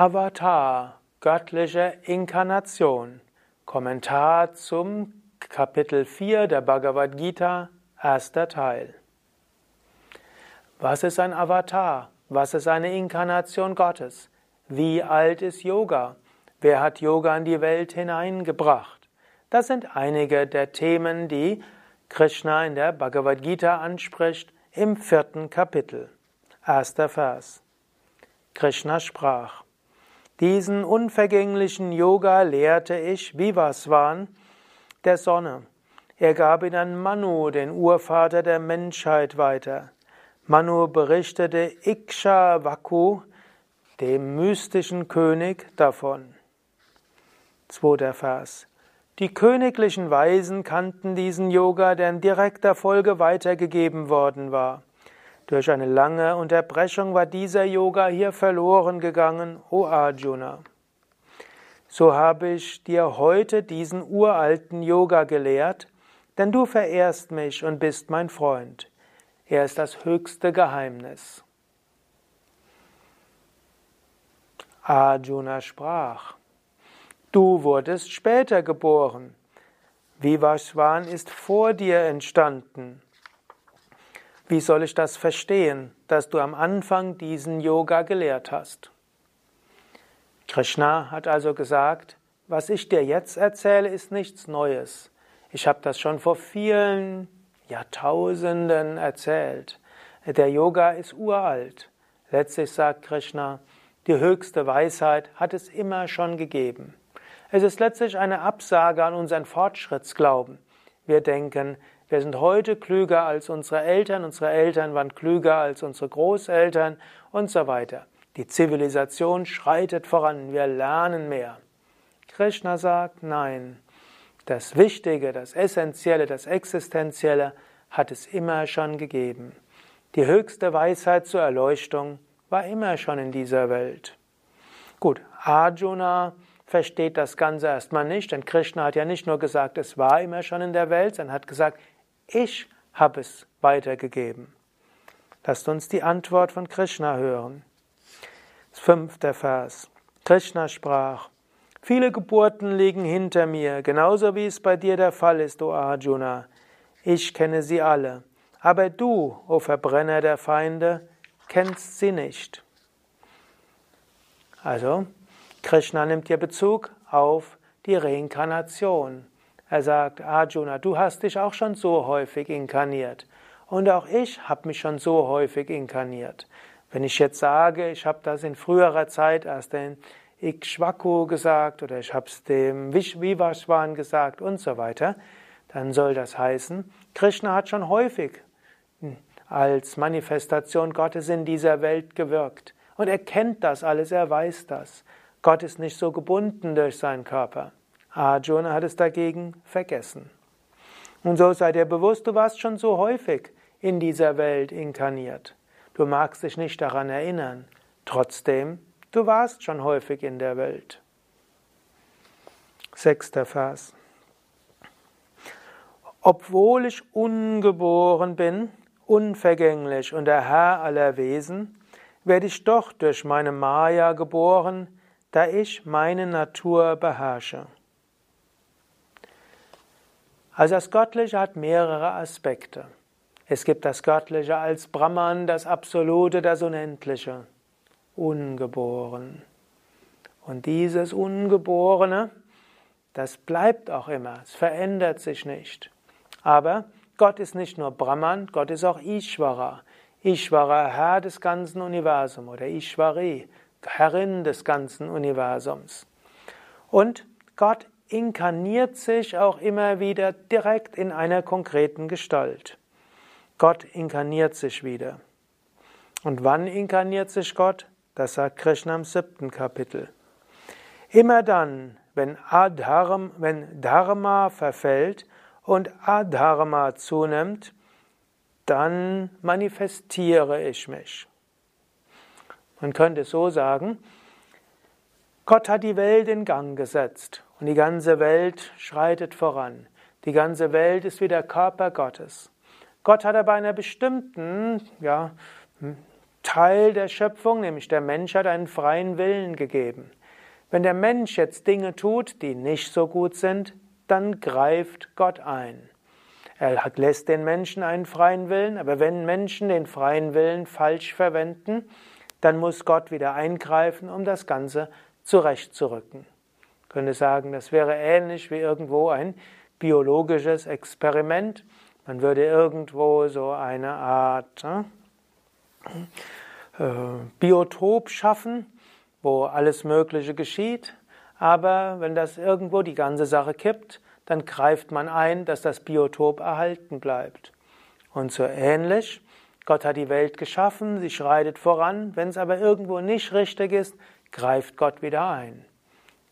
Avatar, göttliche Inkarnation. Kommentar zum Kapitel 4 der Bhagavad Gita, erster Teil. Was ist ein Avatar? Was ist eine Inkarnation Gottes? Wie alt ist Yoga? Wer hat Yoga in die Welt hineingebracht? Das sind einige der Themen, die Krishna in der Bhagavad Gita anspricht im vierten Kapitel. Erster Vers. Krishna sprach. Diesen unvergänglichen Yoga lehrte ich Vivasvan der Sonne. Er gab ihn an Manu, den Urvater der Menschheit, weiter. Manu berichtete Ikshavaku, dem mystischen König, davon. Zweiter Vers. Die königlichen Weisen kannten diesen Yoga, der in direkter Folge weitergegeben worden war. Durch eine lange Unterbrechung war dieser Yoga hier verloren gegangen, o Arjuna. So habe ich dir heute diesen uralten Yoga gelehrt, denn du verehrst mich und bist mein Freund. Er ist das höchste Geheimnis. Arjuna sprach, du wurdest später geboren. Vivashwan ist vor dir entstanden. Wie soll ich das verstehen, dass du am Anfang diesen Yoga gelehrt hast? Krishna hat also gesagt, was ich dir jetzt erzähle, ist nichts Neues. Ich habe das schon vor vielen Jahrtausenden erzählt. Der Yoga ist uralt. Letztlich sagt Krishna, die höchste Weisheit hat es immer schon gegeben. Es ist letztlich eine Absage an unseren Fortschrittsglauben. Wir denken, wir sind heute klüger als unsere Eltern, unsere Eltern waren klüger als unsere Großeltern und so weiter. Die Zivilisation schreitet voran, wir lernen mehr. Krishna sagt, nein, das Wichtige, das Essentielle, das Existenzielle hat es immer schon gegeben. Die höchste Weisheit zur Erleuchtung war immer schon in dieser Welt. Gut, Arjuna versteht das Ganze erstmal nicht, denn Krishna hat ja nicht nur gesagt, es war immer schon in der Welt, sondern hat gesagt, ich habe es weitergegeben. Lasst uns die Antwort von Krishna hören. Fünfter Vers. Krishna sprach, viele Geburten liegen hinter mir, genauso wie es bei dir der Fall ist, o Arjuna. Ich kenne sie alle, aber du, o Verbrenner der Feinde, kennst sie nicht. Also, Krishna nimmt hier Bezug auf die Reinkarnation. Er sagt, Arjuna, du hast dich auch schon so häufig inkarniert. Und auch ich habe mich schon so häufig inkarniert. Wenn ich jetzt sage, ich habe das in früherer Zeit erst den Ikshvaku gesagt oder ich habe es dem Vivashwan gesagt und so weiter, dann soll das heißen, Krishna hat schon häufig als Manifestation Gottes in dieser Welt gewirkt. Und er kennt das alles, er weiß das. Gott ist nicht so gebunden durch seinen Körper. Arjuna hat es dagegen vergessen. Und so sei dir bewusst, du warst schon so häufig in dieser Welt inkarniert. Du magst dich nicht daran erinnern. Trotzdem, du warst schon häufig in der Welt. Sechster Vers. Obwohl ich ungeboren bin, unvergänglich und der Herr aller Wesen, werde ich doch durch meine Maya geboren, da ich meine Natur beherrsche. Also das Göttliche hat mehrere Aspekte. Es gibt das Göttliche als Brahman, das Absolute, das Unendliche, ungeboren. Und dieses Ungeborene, das bleibt auch immer, es verändert sich nicht. Aber Gott ist nicht nur Brahman, Gott ist auch Ishvara. Ishvara, Herr des ganzen Universums oder Ishvari, Herrin des ganzen Universums. Und Gott inkarniert sich auch immer wieder direkt in einer konkreten Gestalt. Gott inkarniert sich wieder. Und wann inkarniert sich Gott? Das sagt Krishna im siebten Kapitel. Immer dann, wenn, Adharma, wenn Dharma verfällt und Adharma zunimmt, dann manifestiere ich mich. Man könnte so sagen, Gott hat die Welt in Gang gesetzt und die ganze Welt schreitet voran. Die ganze Welt ist wie der Körper Gottes. Gott hat aber einer bestimmten ja, Teil der Schöpfung, nämlich der Mensch, hat einen freien Willen gegeben. Wenn der Mensch jetzt Dinge tut, die nicht so gut sind, dann greift Gott ein. Er lässt den Menschen einen freien Willen, aber wenn Menschen den freien Willen falsch verwenden, dann muss Gott wieder eingreifen, um das Ganze zurechtzurücken. Könnte sagen, das wäre ähnlich wie irgendwo ein biologisches Experiment. Man würde irgendwo so eine Art äh, Biotop schaffen, wo alles Mögliche geschieht. Aber wenn das irgendwo die ganze Sache kippt, dann greift man ein, dass das Biotop erhalten bleibt. Und so ähnlich, Gott hat die Welt geschaffen, sie schreitet voran, wenn es aber irgendwo nicht richtig ist, greift Gott wieder ein.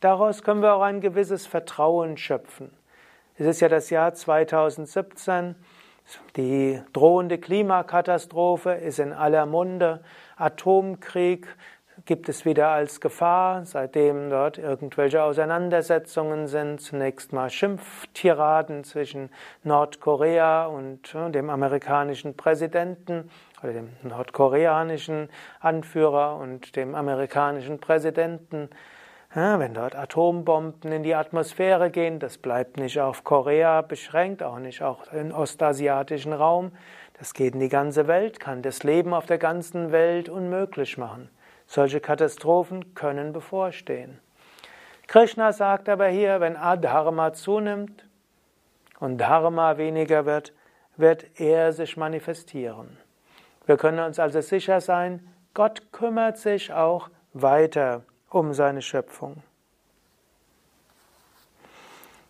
Daraus können wir auch ein gewisses Vertrauen schöpfen. Es ist ja das Jahr 2017, die drohende Klimakatastrophe ist in aller Munde, Atomkrieg gibt es wieder als Gefahr, seitdem dort irgendwelche Auseinandersetzungen sind. Zunächst mal Schimpftiraden zwischen Nordkorea und dem amerikanischen Präsidenten oder dem nordkoreanischen Anführer und dem amerikanischen Präsidenten. Ja, wenn dort Atombomben in die Atmosphäre gehen, das bleibt nicht auf Korea beschränkt, auch nicht auch im ostasiatischen Raum. Das geht in die ganze Welt, kann das Leben auf der ganzen Welt unmöglich machen. Solche Katastrophen können bevorstehen. Krishna sagt aber hier, wenn Adharma zunimmt und Dharma weniger wird, wird er sich manifestieren. Wir können uns also sicher sein, Gott kümmert sich auch weiter um seine Schöpfung.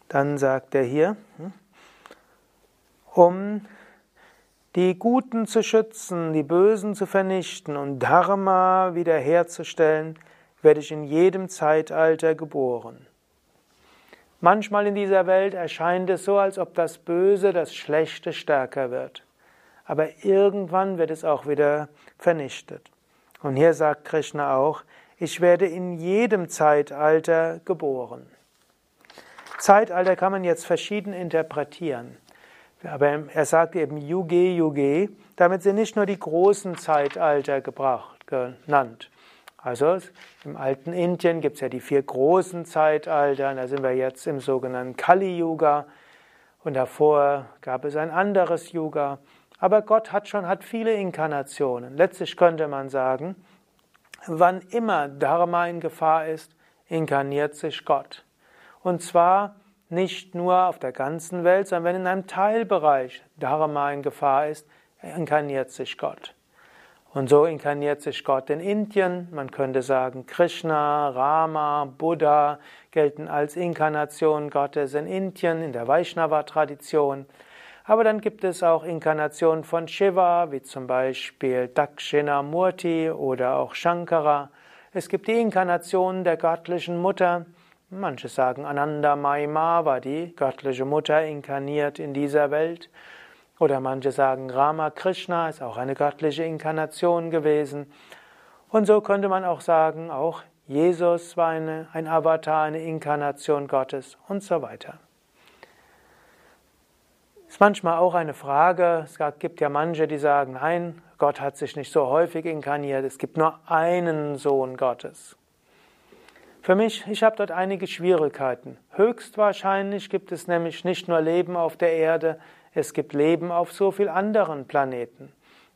Dann sagt er hier, hm, um die Guten zu schützen, die Bösen zu vernichten und Dharma wiederherzustellen, werde ich in jedem Zeitalter geboren. Manchmal in dieser Welt erscheint es so, als ob das Böse, das Schlechte stärker wird. Aber irgendwann wird es auch wieder vernichtet. Und hier sagt Krishna auch, ich werde in jedem Zeitalter geboren. Zeitalter kann man jetzt verschieden interpretieren. Aber er sagt eben Yuge Yuge, damit sind nicht nur die großen Zeitalter gebracht, genannt. Also im alten Indien gibt es ja die vier großen Zeitalter, da sind wir jetzt im sogenannten Kali Yuga und davor gab es ein anderes Yuga. Aber Gott hat schon hat viele Inkarnationen. Letztlich könnte man sagen, wann immer Dharma in Gefahr ist, inkarniert sich Gott. Und zwar nicht nur auf der ganzen Welt, sondern wenn in einem Teilbereich Dharma in Gefahr ist, inkarniert sich Gott. Und so inkarniert sich Gott in Indien. Man könnte sagen, Krishna, Rama, Buddha gelten als Inkarnation Gottes in Indien, in der Vaishnava-Tradition. Aber dann gibt es auch Inkarnationen von Shiva, wie zum Beispiel Dakshinamurti oder auch Shankara. Es gibt die Inkarnationen der göttlichen Mutter, Manche sagen, Ananda Maima war die göttliche Mutter inkarniert in dieser Welt. Oder manche sagen, Rama Krishna ist auch eine göttliche Inkarnation gewesen. Und so könnte man auch sagen, auch Jesus war eine, ein Avatar, eine Inkarnation Gottes und so weiter. Ist manchmal auch eine Frage, es gibt ja manche, die sagen, nein, Gott hat sich nicht so häufig inkarniert, es gibt nur einen Sohn Gottes. Für mich, ich habe dort einige Schwierigkeiten. Höchstwahrscheinlich gibt es nämlich nicht nur Leben auf der Erde, es gibt Leben auf so vielen anderen Planeten.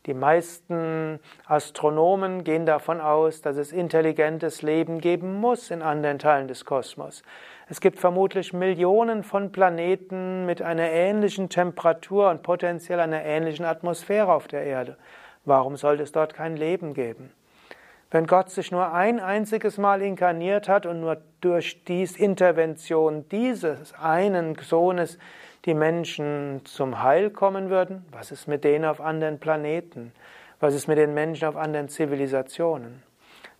Die meisten Astronomen gehen davon aus, dass es intelligentes Leben geben muss in anderen Teilen des Kosmos. Es gibt vermutlich Millionen von Planeten mit einer ähnlichen Temperatur und potenziell einer ähnlichen Atmosphäre auf der Erde. Warum sollte es dort kein Leben geben? Wenn Gott sich nur ein einziges Mal inkarniert hat und nur durch dies Intervention dieses einen Sohnes die Menschen zum Heil kommen würden, was ist mit denen auf anderen Planeten? Was ist mit den Menschen auf anderen Zivilisationen?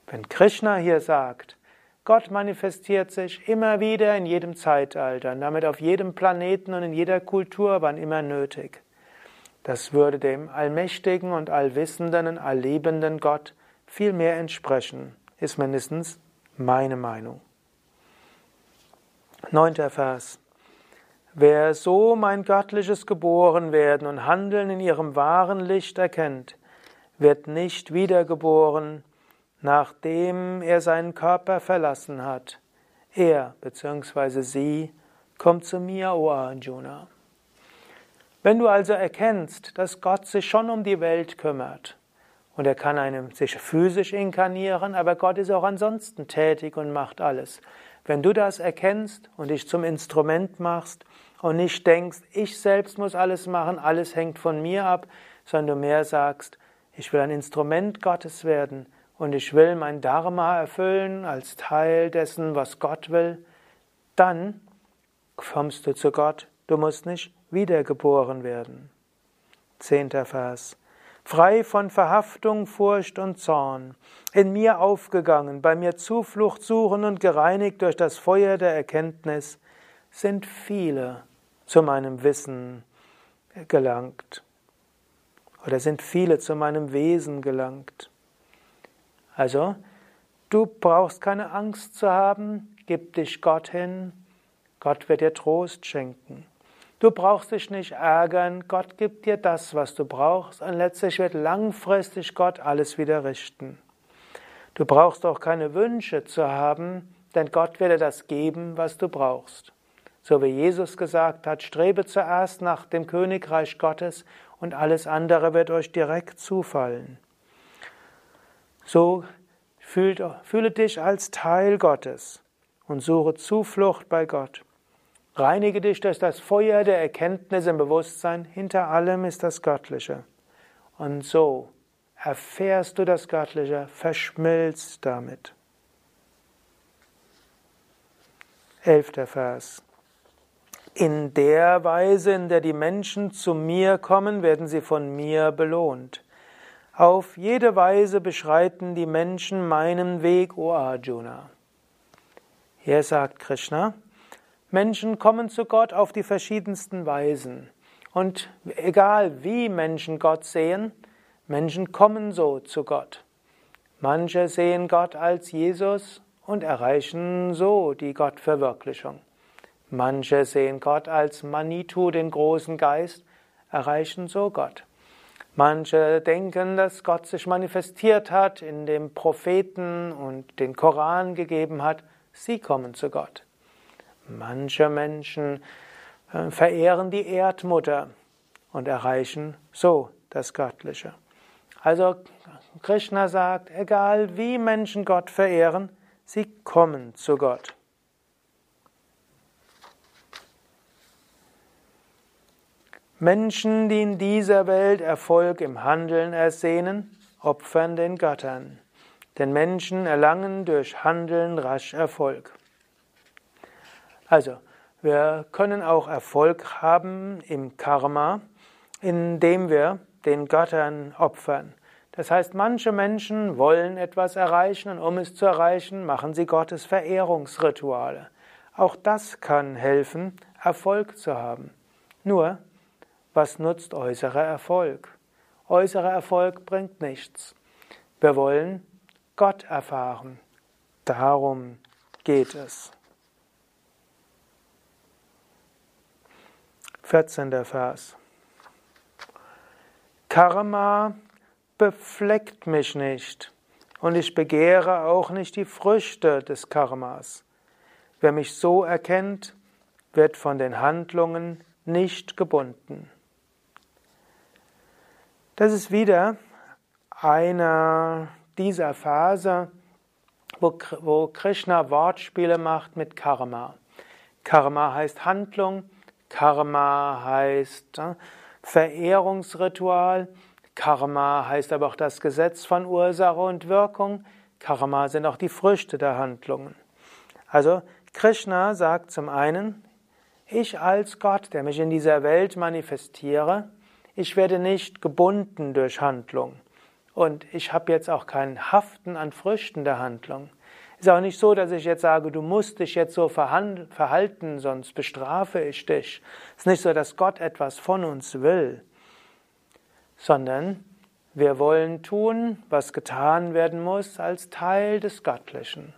Wenn Krishna hier sagt, Gott manifestiert sich immer wieder in jedem Zeitalter und damit auf jedem Planeten und in jeder Kultur, wann immer nötig. Das würde dem allmächtigen und allwissenden und alllebenden Gott viel mehr entsprechen, ist mindestens meine Meinung. Neunter Vers. Wer so mein göttliches Geborenwerden und Handeln in ihrem wahren Licht erkennt, wird nicht wiedergeboren, nachdem er seinen Körper verlassen hat. Er bzw. sie kommt zu mir, O Arjuna. Wenn du also erkennst, dass Gott sich schon um die Welt kümmert, und er kann einem sich physisch inkarnieren, aber Gott ist auch ansonsten tätig und macht alles. Wenn du das erkennst und dich zum Instrument machst und nicht denkst, ich selbst muss alles machen, alles hängt von mir ab, sondern du mehr sagst, ich will ein Instrument Gottes werden und ich will mein Dharma erfüllen als Teil dessen, was Gott will, dann kommst du zu Gott. Du musst nicht wiedergeboren werden. Zehnter Vers. Frei von Verhaftung, Furcht und Zorn, in mir aufgegangen, bei mir Zuflucht suchen und gereinigt durch das Feuer der Erkenntnis, sind viele zu meinem Wissen gelangt oder sind viele zu meinem Wesen gelangt. Also, du brauchst keine Angst zu haben, gib dich Gott hin, Gott wird dir Trost schenken. Du brauchst dich nicht ärgern, Gott gibt dir das, was du brauchst, und letztlich wird langfristig Gott alles wieder richten. Du brauchst auch keine Wünsche zu haben, denn Gott wird dir das geben, was du brauchst. So wie Jesus gesagt hat, strebe zuerst nach dem Königreich Gottes und alles andere wird euch direkt zufallen. So fühle, fühle dich als Teil Gottes und suche Zuflucht bei Gott. Reinige dich durch das Feuer der Erkenntnis im Bewusstsein, hinter allem ist das Göttliche. Und so erfährst du das Göttliche, verschmilzt damit. Elfter Vers. In der Weise, in der die Menschen zu mir kommen, werden sie von mir belohnt. Auf jede Weise beschreiten die Menschen meinen Weg, O Arjuna. Hier sagt Krishna, Menschen kommen zu Gott auf die verschiedensten Weisen. Und egal wie Menschen Gott sehen, Menschen kommen so zu Gott. Manche sehen Gott als Jesus und erreichen so die Gottverwirklichung. Manche sehen Gott als Manitu, den großen Geist, erreichen so Gott. Manche denken, dass Gott sich manifestiert hat, in dem Propheten und den Koran gegeben hat. Sie kommen zu Gott. Manche Menschen äh, verehren die Erdmutter und erreichen so das Göttliche. Also Krishna sagt, egal wie Menschen Gott verehren, sie kommen zu Gott. Menschen, die in dieser Welt Erfolg im Handeln ersehnen, opfern den Göttern. Denn Menschen erlangen durch Handeln rasch Erfolg. Also, wir können auch Erfolg haben im Karma, indem wir den Göttern opfern. Das heißt, manche Menschen wollen etwas erreichen und um es zu erreichen, machen sie Gottes Verehrungsrituale. Auch das kann helfen, Erfolg zu haben. Nur, was nutzt äußerer Erfolg? Äußerer Erfolg bringt nichts. Wir wollen Gott erfahren. Darum geht es. 14. Vers. Karma befleckt mich nicht und ich begehre auch nicht die Früchte des Karmas. Wer mich so erkennt, wird von den Handlungen nicht gebunden. Das ist wieder einer dieser Phase, wo, wo Krishna Wortspiele macht mit Karma. Karma heißt Handlung, Karma heißt äh, Verehrungsritual, Karma heißt aber auch das Gesetz von Ursache und Wirkung, Karma sind auch die Früchte der Handlungen. Also Krishna sagt zum einen, ich als Gott, der mich in dieser Welt manifestiere, ich werde nicht gebunden durch Handlung. Und ich habe jetzt auch kein Haften an Früchten der Handlung. Es ist auch nicht so, dass ich jetzt sage, du musst dich jetzt so verhalten, sonst bestrafe ich dich. Es ist nicht so, dass Gott etwas von uns will, sondern wir wollen tun, was getan werden muss, als Teil des Göttlichen.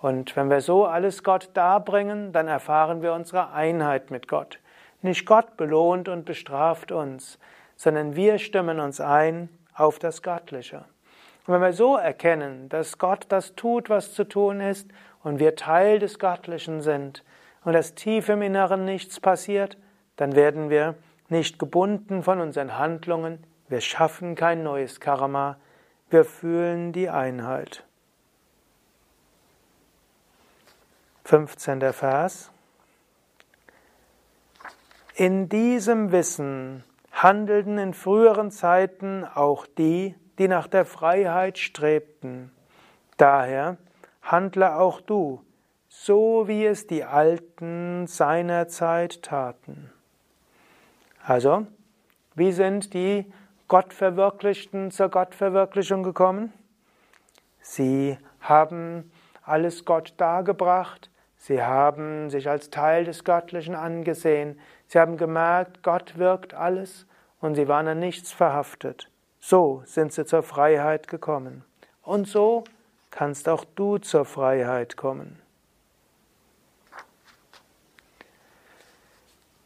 Und wenn wir so alles Gott darbringen, dann erfahren wir unsere Einheit mit Gott. Nicht Gott belohnt und bestraft uns, sondern wir stimmen uns ein auf das Göttliche. Und wenn wir so erkennen, dass Gott das tut, was zu tun ist, und wir Teil des Göttlichen sind, und dass tief im Inneren nichts passiert, dann werden wir nicht gebunden von unseren Handlungen, wir schaffen kein neues Karma, wir fühlen die Einheit. 15. Vers. In diesem Wissen handelten in früheren Zeiten auch die, die nach der Freiheit strebten. Daher handle auch du, so wie es die Alten seinerzeit taten. Also, wie sind die Gottverwirklichten zur Gottverwirklichung gekommen? Sie haben alles Gott dargebracht, sie haben sich als Teil des Göttlichen angesehen, sie haben gemerkt, Gott wirkt alles und sie waren an nichts verhaftet. So sind sie zur Freiheit gekommen. Und so kannst auch du zur Freiheit kommen.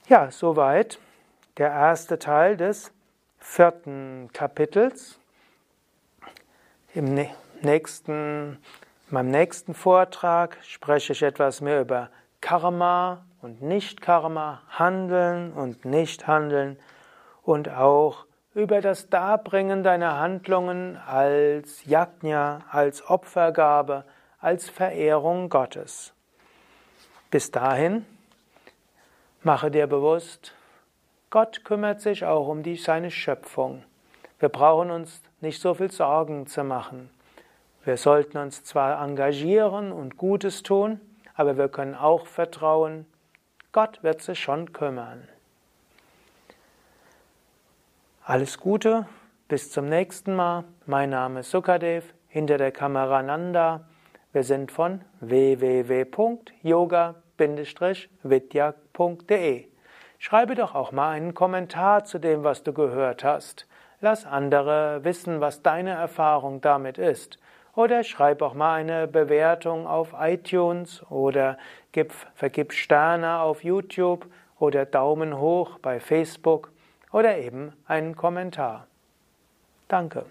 Ja, soweit der erste Teil des vierten Kapitels. Im nächsten, meinem nächsten Vortrag spreche ich etwas mehr über Karma und Nicht-Karma, Handeln und Nicht-Handeln und auch über das Darbringen deiner Handlungen als Yajna, als Opfergabe, als Verehrung Gottes. Bis dahin mache dir bewusst, Gott kümmert sich auch um die, seine Schöpfung. Wir brauchen uns nicht so viel Sorgen zu machen. Wir sollten uns zwar engagieren und Gutes tun, aber wir können auch vertrauen, Gott wird sich schon kümmern. Alles Gute, bis zum nächsten Mal. Mein Name ist Sukadev, hinter der Kamera Nanda. Wir sind von www.yoga-vidya.de. Schreibe doch auch mal einen Kommentar zu dem, was du gehört hast. Lass andere wissen, was deine Erfahrung damit ist. Oder schreib auch mal eine Bewertung auf iTunes oder gib, vergib Sterne auf YouTube oder Daumen hoch bei Facebook oder eben einen Kommentar. Danke.